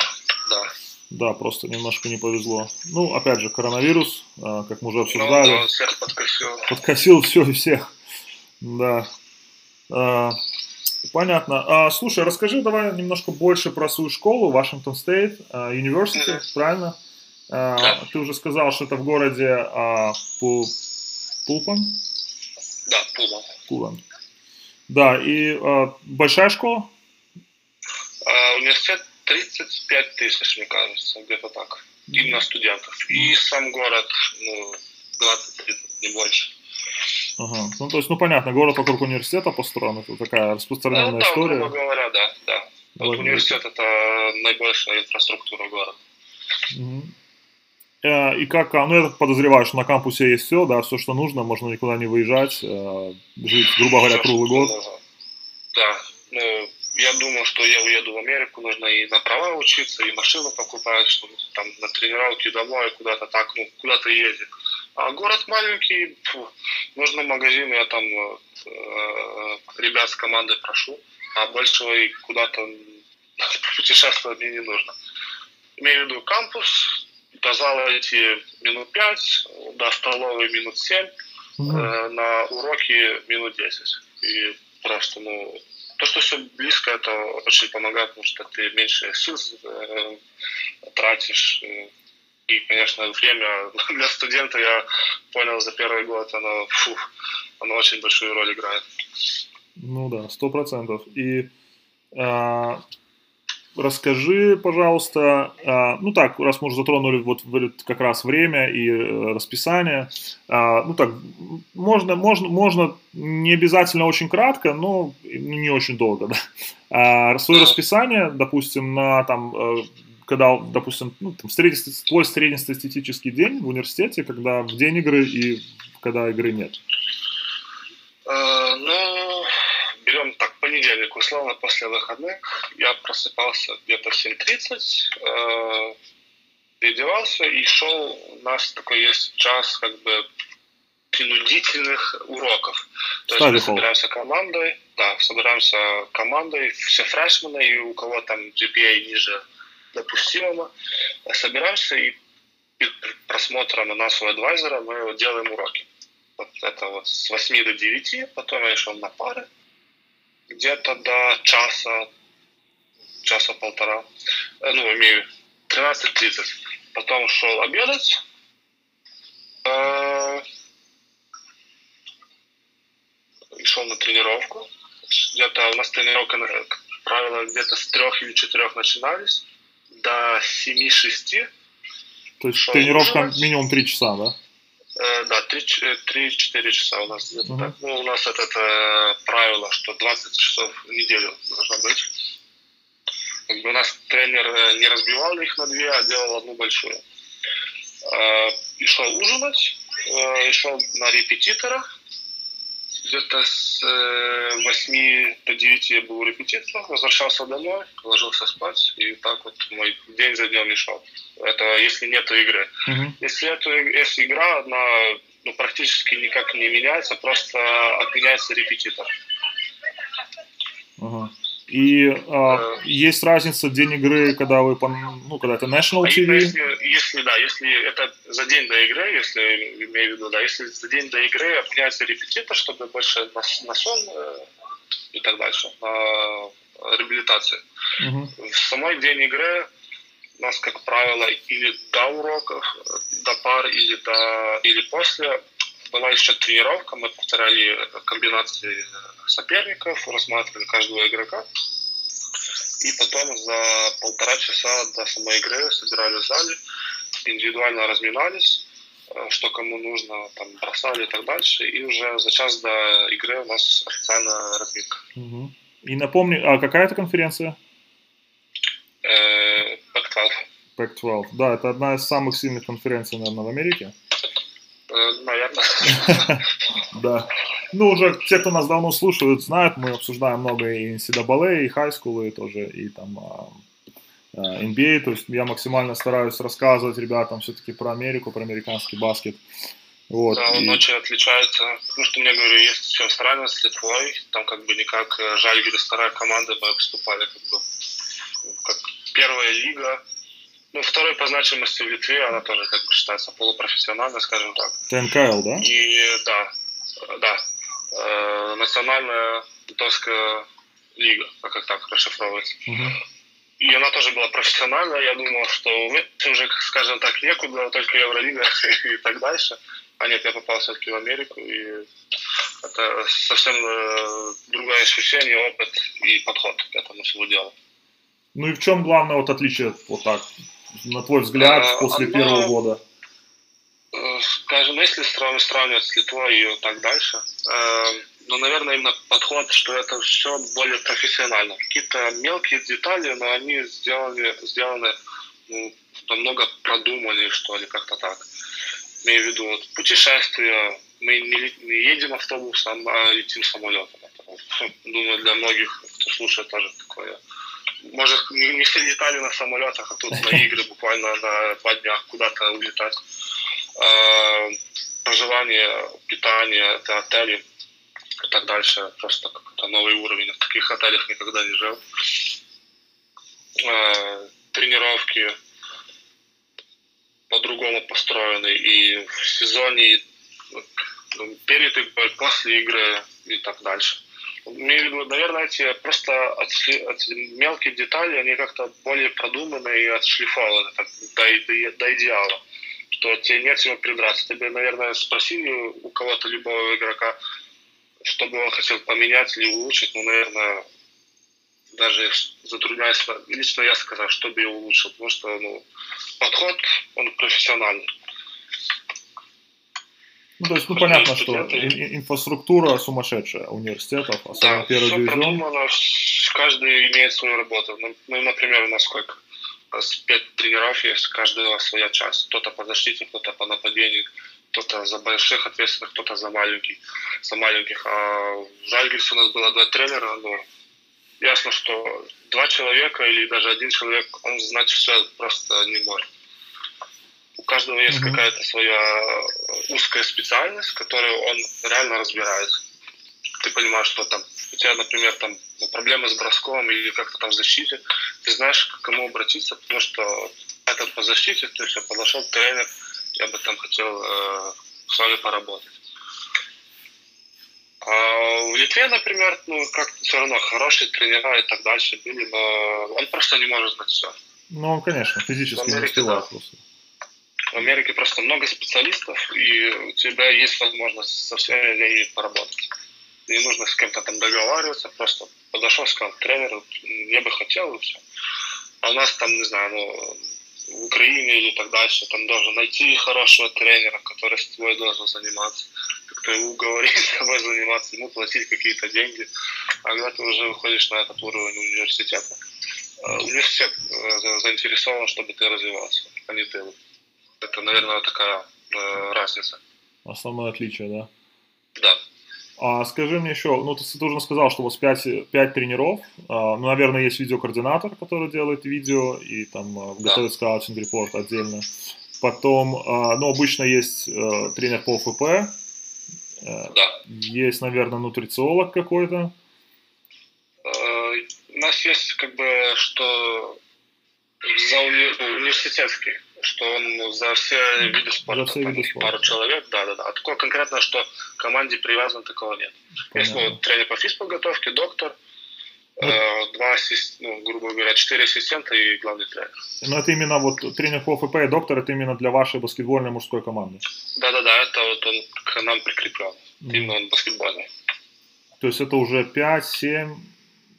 да. Да, просто немножко не повезло. Ну, опять же, коронавирус, а, как мы уже обсуждали. Ну, да, всех подкосил. Подкосил все и всех. Да. А, понятно. А, слушай, расскажи давай немножко больше про свою школу, Вашингтон Стейт University, mm-hmm. правильно? Да. Ты уже сказал, что это в городе а, Пул... Пулпан? Да, Пулан. Пулан. Да, и а, большая школа? А, университет 35 тысяч, мне кажется, где-то так. Именно студентов. И сам город, ну, 20-30, не больше. Ага. Ну, то есть, ну, понятно, город вокруг университета построен, это такая распространенная ну, да, история. грубо говоря, да, да. Вот университет – это наибольшая инфраструктура города. Угу. И как, а, ну, я подозреваю, что на кампусе есть все, да, все, что нужно, можно никуда не выезжать, э, жить, грубо говоря, круглый год. Да, ну, я думаю, что я уеду в Америку, нужно и на права учиться, и машину покупать, чтобы там на тренировки домой, куда-то так, ну, куда-то ездить. А город маленький, фу, нужно магазин, я там э, э, ребят с команды прошу, а большего и куда-то путешествовать мне не нужно. Имею в виду кампус, до зала идти минут пять, до столовой минут семь, mm-hmm. э, на уроки минут десять. И просто, ну, то, что все близко, это очень помогает, потому что ты меньше сил э, тратишь, и, конечно, время для студента, я понял, за первый год оно, фу, оно очень большую роль играет. Ну да, сто процентов. И а, расскажи, пожалуйста, а, ну так, раз мы уже затронули вот как раз время и э, расписание, а, ну так, можно, можно, можно не обязательно очень кратко, но не очень долго, да. А, свое расписание, допустим, на там э, когда, допустим, ну, там, твой среднестатистический день в университете, когда в день игры и когда игры нет? Ну, понедельник, условно, после выходных. Я просыпался где-то в 7.30, э, переодевался и шел, у нас такой есть час, как бы, принудительных уроков. То есть мы собираемся командой, да, собираемся командой, все фрешмены, и у кого там GPA ниже допустимого, собираемся и перед просмотром нашего адвайзера мы делаем уроки. Вот это вот с 8 до 9, потом я шел на пары, где-то до часа, часа полтора, э, ну, имею 13.30. Потом шел обедать, э, и шел на тренировку. Где-то у нас тренировка, как правило, где-то с трех или четырех начинались до 7-6. То есть тренировка ужинать. минимум 3 часа, да? Э, да, 3-4 часа у нас где-то так. Ну, у нас это, это правило, что 20 часов в неделю должно быть. Как бы у нас тренер э, не разбивал их на две, а делал одну большую. Э, и шел ужинать, э, и шел на репетитора, где-то с 8 э, до 9 я был репетитором, возвращался домой, ложился спать, и так вот мой день за днем и шел. Это если нет игры. Uh-huh. Если, это, если игра, она ну, практически никак не меняется, просто отменяется репетитор. Uh-huh. И а, есть разница день игры, когда вы, ну, когда это National TV? А если, если, да, если это за день до игры, если, имею в виду, да, если за день до игры меняется репетитор, чтобы больше на, на сон э, и так дальше, на реабилитацию. Угу. В самой день игры у нас, как правило, или до уроков, до пар, или, до, или после была еще тренировка, мы повторяли комбинации соперников, рассматривали каждого игрока. И потом за полтора часа до самой игры собирали в зале, индивидуально разминались, э, что кому нужно, там, бросали и так дальше. И уже за час до игры у нас официальная разминка. Угу. И напомни, а какая это конференция? Э, Pac-12. Pac-12, да, это одна из самых сильных конференций, наверное, в Америке. Э, наверное. Да. Ну, уже те, кто нас давно слушают, знают, мы обсуждаем много и NCAA, и high school, и тоже, и там NBA, а, а, то есть я максимально стараюсь рассказывать ребятам все-таки про Америку, про американский баскет. Вот, да, он и... очень отличается. Потому что мне, говорю, есть все Австралия с Литвой, там как бы никак э, Жальгирис, вторая команда, мы выступали как бы как первая лига, ну, второй по значимости в Литве, она тоже как бы считается полупрофессиональной, скажем так. ТНКЛ, да? И да, да. Э, национальная литовская лига, как так расшифровывается. Угу. И она тоже была профессиональная. Я думал, что уже, скажем так, некуда, только Евролига и так дальше. А нет, я попал все-таки в Америку, и это совсем э, другое ощущение, опыт и подход к этому всему делу. Ну и в чем главное вот отличие вот так на твой взгляд, а, после одно, первого года? Э, скажем, если сравнивать с Литвой и так дальше, э, ну, наверное, именно подход, что это все более профессионально. Какие-то мелкие детали, но они сделаны, сделаны ну, намного продуманнее, что ли, как-то так. Имею в виду вот, путешествия, мы не, не едем автобусом, а летим самолетом. Это, думаю, для многих, кто слушает, тоже такое может, не все летали на самолетах, а тут на игры буквально на два дня куда-то улетать. А, проживание, питание, это отели и так дальше. Просто какой-то новый уровень. В таких отелях никогда не жил. А, тренировки по-другому построены и в сезоне, и ну, перед игрой, после игры и так дальше имею в наверное, эти просто эти мелкие детали, они как-то более продуманы и отшлифованы так, до, до, до идеала, что тебе нет чего придраться. Тебе, наверное, спросили у кого-то, любого игрока, что бы он хотел поменять или улучшить, ну, наверное, даже затрудняюсь, лично я сказал, что бы я улучшил, потому что, ну, подход, он профессиональный. Ну, то есть, ну, понятно, что инфраструктура сумасшедшая университетов, особенно да, первый дивизион. Продумано, каждый имеет свою работу. Ну, ну, например, у нас сколько? У нас пять тренеров есть, каждого своя часть. Кто-то по защите, кто-то по нападению, кто-то за больших ответственных, кто-то за маленьких. За маленьких. А в Жальгисе у нас было два тренера, но ясно, что два человека или даже один человек, он знать все просто не может каждого есть mm-hmm. какая-то своя э, узкая специальность, в которой он реально разбирается. Ты понимаешь, что там у тебя, например, там ну, проблемы с броском или как-то там в защите, ты знаешь, к кому обратиться, потому что этот по защите, то есть я подошел тренер, я бы там хотел э, с вами поработать. А в Литве, например, ну, как все равно хорошие тренера и так дальше были, но он просто не может знать все. Ну, конечно, физически не успевает да. просто. В Америке просто много специалистов, и у тебя есть возможность со всеми поработать. Не нужно с кем-то там договариваться, просто подошел, сказал тренеру, я бы хотел, и все. А у нас там, не знаю, ну, в Украине или так дальше, там должен найти хорошего тренера, который с тобой должен заниматься, как-то уговорить с тобой заниматься, ему платить какие-то деньги. А когда ты уже выходишь на этот уровень университета, э, университет э, заинтересован, чтобы ты развивался, а не ты это, наверное, такая э, разница. Основное отличие, да? Да. А скажи мне еще, ну ты, ты уже сказал, что у вас 5, 5 тренеров, а, ну, наверное, есть видеокоординатор, который делает видео, и там готовит да. скаутинг репорт отдельно. Потом, а, ну, обычно есть а, тренер по ФП, а, да. есть, наверное, нутрициолог какой-то. Э, нас есть как бы, что за уни... университетский, что он за все виды спорта, за все виды спорта. пару человек, да, да, да. А такого конкретно, что к команде привязан, такого нет. Понятно. Есть ну, тренер по физподготовке, доктор, ну, э, два ну, грубо говоря, четыре ассистента и главный тренер. Но это именно вот тренер по ФП и доктор, это именно для вашей баскетбольной мужской команды? Да-да-да, это вот он к нам прикреплен, mm. именно он баскетбольный. То есть это уже 5-7,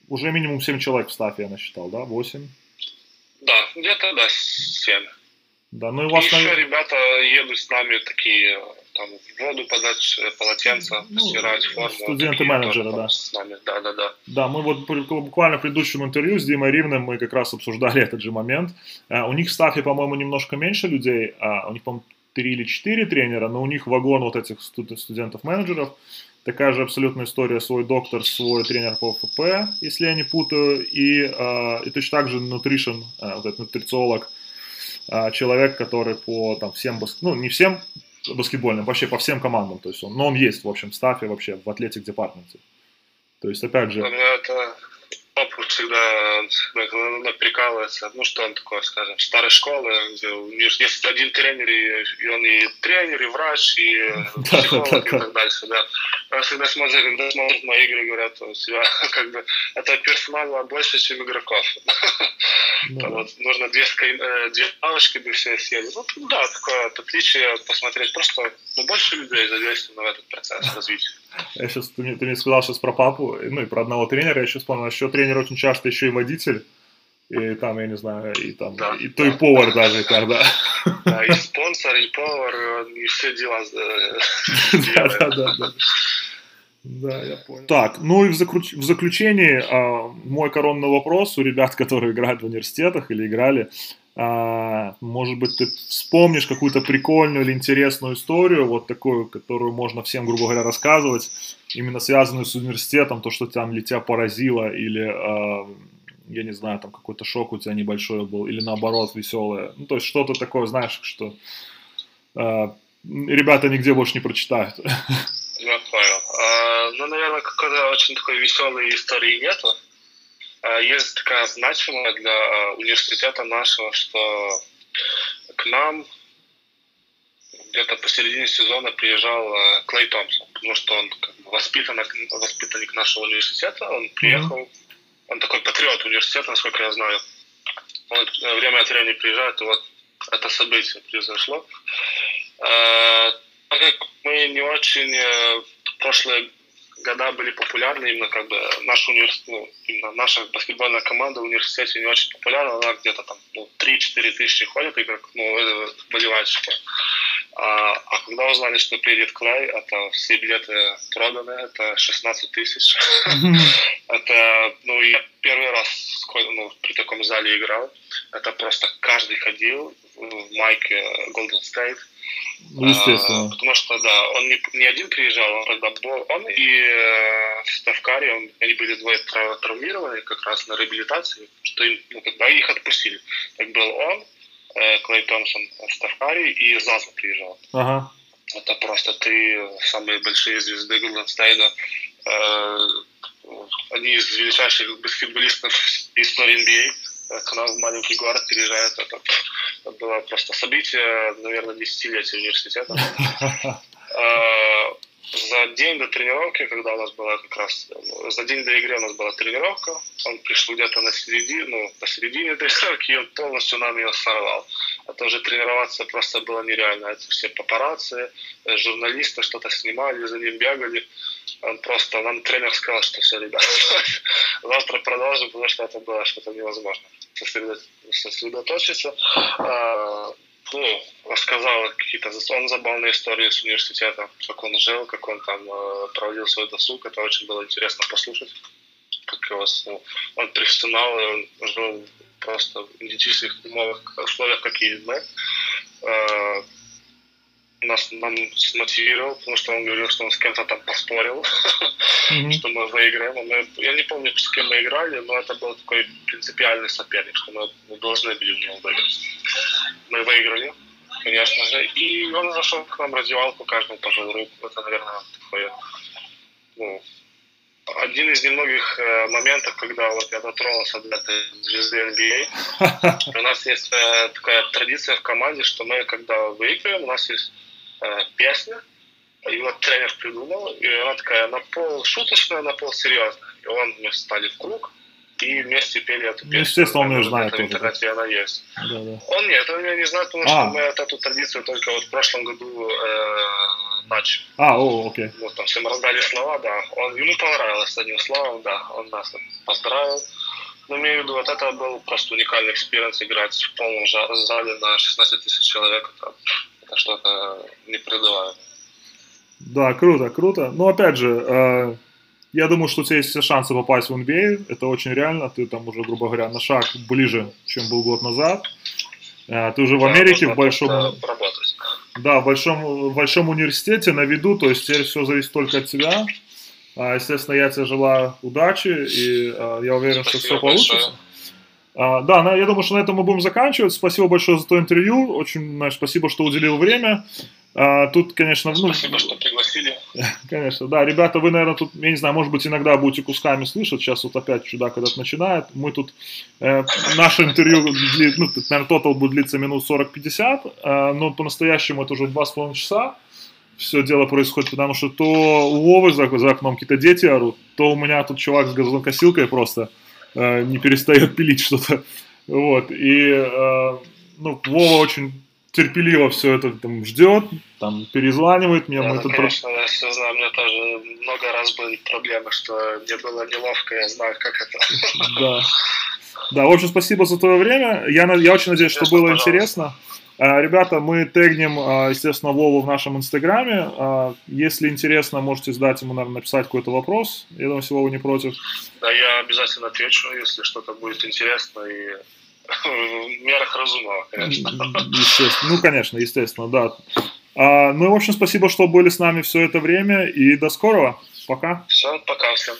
уже минимум 7 человек в стафе я насчитал, да? 8? Да, где-то, да, 7. Да, ну и у вас... И еще ребята едут с нами такие, там, воду подать, э, полотенца, ну, постирать, форму. Студенты-менеджеры, да. С нами, да, да, да. Да, мы вот буквально в предыдущем интервью с Димой Ривным мы как раз обсуждали этот же момент. Uh, у них в стафе, по-моему, немножко меньше людей, uh, у них, по-моему, три или четыре тренера, но у них вагон вот этих студентов-менеджеров. Такая же абсолютная история, свой доктор, свой тренер по ФП, если я не путаю, и, uh, и точно так же nutrition, вот этот нутрициолог, а, человек, который по там, всем, ну не всем баскетбольным, вообще по всем командам, то есть он, но он есть в общем стафе вообще в атлетик департменте. То есть опять же... Это папа всегда, прикалывается, ну что он такой, скажем, старой школы, где есть один тренер, и, он и тренер, и врач, и психолог, и так дальше, да. Я всегда смотрю, когда мои игры, говорят, у себя как бы это персонала больше, чем игроков. Да. Вот, нужно две, э, две палочки бы все съели. Ну, да, такое отличие посмотреть. Просто ну, больше людей задействовано в этот процесс развития. Я сейчас, ты мне, ты мне сказал сейчас про папу, ну и про одного тренера, я еще вспомнил, еще тренер очень часто еще и водитель, и там, я не знаю, и там, да, и то да, и повар да, даже когда. Да, и спонсор, и повар, и все дела. Да, да, да, да. Да, я понял. Так, ну и в заключении а, мой коронный вопрос у ребят, которые играют в университетах или играли. А, может быть, ты вспомнишь какую-то прикольную или интересную историю, вот такую, которую можно всем, грубо говоря, рассказывать, именно связанную с университетом, то, что там или тебя поразило, или, а, я не знаю, там какой-то шок у тебя небольшой был, или наоборот веселое. Ну, то есть что-то такое, знаешь, что а, ребята нигде больше не прочитают. Я понял. А, ну, наверное, какой-то очень такой веселой истории нету. А, есть такая значимая для а, университета нашего, что к нам где-то посередине сезона приезжал а, Клей Томпсон, потому что он как бы воспитанник, воспитанник нашего университета, он приехал, mm-hmm. он такой патриот университета, насколько я знаю. Он время от времени приезжает, и вот это событие произошло. Так как мы не очень э, прошлые года были популярны, именно как бы наш университет, ну, именно наша баскетбольная команда в университете не очень популярна, она где-то там ну, 3-4 тысячи ходит, и как, ну, болельщики. А, а когда узнали, что приедет Клей, это все билеты проданы, это 16 тысяч. Это, ну, я первый раз ну, при таком зале играл. Это просто каждый ходил в майке Golden State естественно. А, потому что, да, он не, не один приезжал, он тогда был, он и э, Ставкари, он, они были двое травмированы как раз на реабилитации, что им, ну, когда их отпустили. Так был он, э, Клей Томпсон, Ставкари и Заза приезжал. Ага. Это просто три самые большие звезды Голденстейна. Э, одни из величайших баскетболистов истории NBA к нам в маленький город переезжают. Это, это было просто событие, наверное, десятилетия университета. А, за день до тренировки, когда у нас была как раз, за день до игры у нас была тренировка, он пришел где-то на середине, ну, посередине тренировки, и он полностью нам ее сорвал. Это уже тренироваться просто было нереально. Это все папарацци, э, журналисты что-то снимали, за ним бегали. Он просто, нам тренер сказал, что все, ребята, завтра продолжим, потому что это было что-то невозможно сосредоточиться. Ну, рассказал какие-то он забавные истории с университета, как он жил, как он там э, проводил свой досуг. Это очень было интересно послушать. Как его, ну, он профессионал, он жил просто в идентичных условиях, как и мы. Э, нас нам смотивировал, потому что он говорил, что он с кем-то там поспорил, mm-hmm. что мы выиграем. Мы, я не помню, с кем мы играли, но это был такой принципиальный соперник, что мы, мы должны были в него выиграть. Мы выиграли, конечно же, и он зашел к нам в раздевалку, каждому пожал руку. Это, наверное, такое, ну, один из немногих э, моментов, когда вот я дотронулся до этой звезды NBA. У нас есть э, такая традиция в команде, что мы, когда выигрываем, у нас есть э, песня, и вот тренер придумал, и она такая на пол шуточная, на пол серьезная. И он, мы встали в круг, и вместе пели эту песню. Естественно, он ее знает В интернете она есть. Да, да. Он нет, он ее не знает, потому А. что мы эту традицию только вот в прошлом году э, начали. А, о, окей. Вот там всем раздали слова, да. Он, ему понравилось одним словом, да. Он нас поздравил. Но имею в виду, вот это был просто уникальный experience играть в полном зале на 16 тысяч человек. Это, это что-то непредаваемое. Да, круто, круто. Но опять же, э, я думаю, что у тебя есть все шансы попасть в NBA. Это очень реально. Ты там уже, грубо говоря, на шаг ближе, чем был год назад. Э, ты уже в Америке, в большом, да, в большом, в большом университете на виду, то есть теперь все зависит только от тебя. А, естественно, я тебе желаю удачи, и э, я уверен, что Спасибо все получится. большое. А, да, я думаю, что на этом мы будем заканчивать. Спасибо большое за то интервью. Очень, знаешь, спасибо, что уделил время. А, тут, конечно, ну, Спасибо, что пригласили. Конечно, да, ребята, вы, наверное, тут, я не знаю, может быть, иногда будете кусками слышать, сейчас вот опять чудак этот начинает, мы тут, э, наше интервью, дли- ну, тут, наверное, тотал будет длиться минут 40-50, э, но по-настоящему это уже 2,5 часа, все дело происходит, потому что то у Вовы за, за окном какие-то дети орут, то у меня тут чувак с газонкосилкой просто э, не перестает пилить что-то, вот, и, э, ну, Вова очень терпеливо все это там ждет, там перезванивает мне, Да, мы ну, про- конечно, я все знаю, у меня тоже много раз были проблемы, что мне было неловко, я знаю, как это. Да. Да, в общем, спасибо за твое время. Я, я очень надеюсь, что было интересно. А, Ребята, мы тегнем, а, естественно, Вову в нашем инстаграме. А, Если интересно, можете задать ему, наверное, написать какой-то вопрос. Я думаю, если Вова не против. Да, я обязательно отвечу, если что-то будет интересно и в мерах разумного, конечно. Естественно. Ну, конечно, естественно, да. А, Ну, и, в общем, спасибо, что были с нами все это время. И до скорого. Пока. Все, пока всем.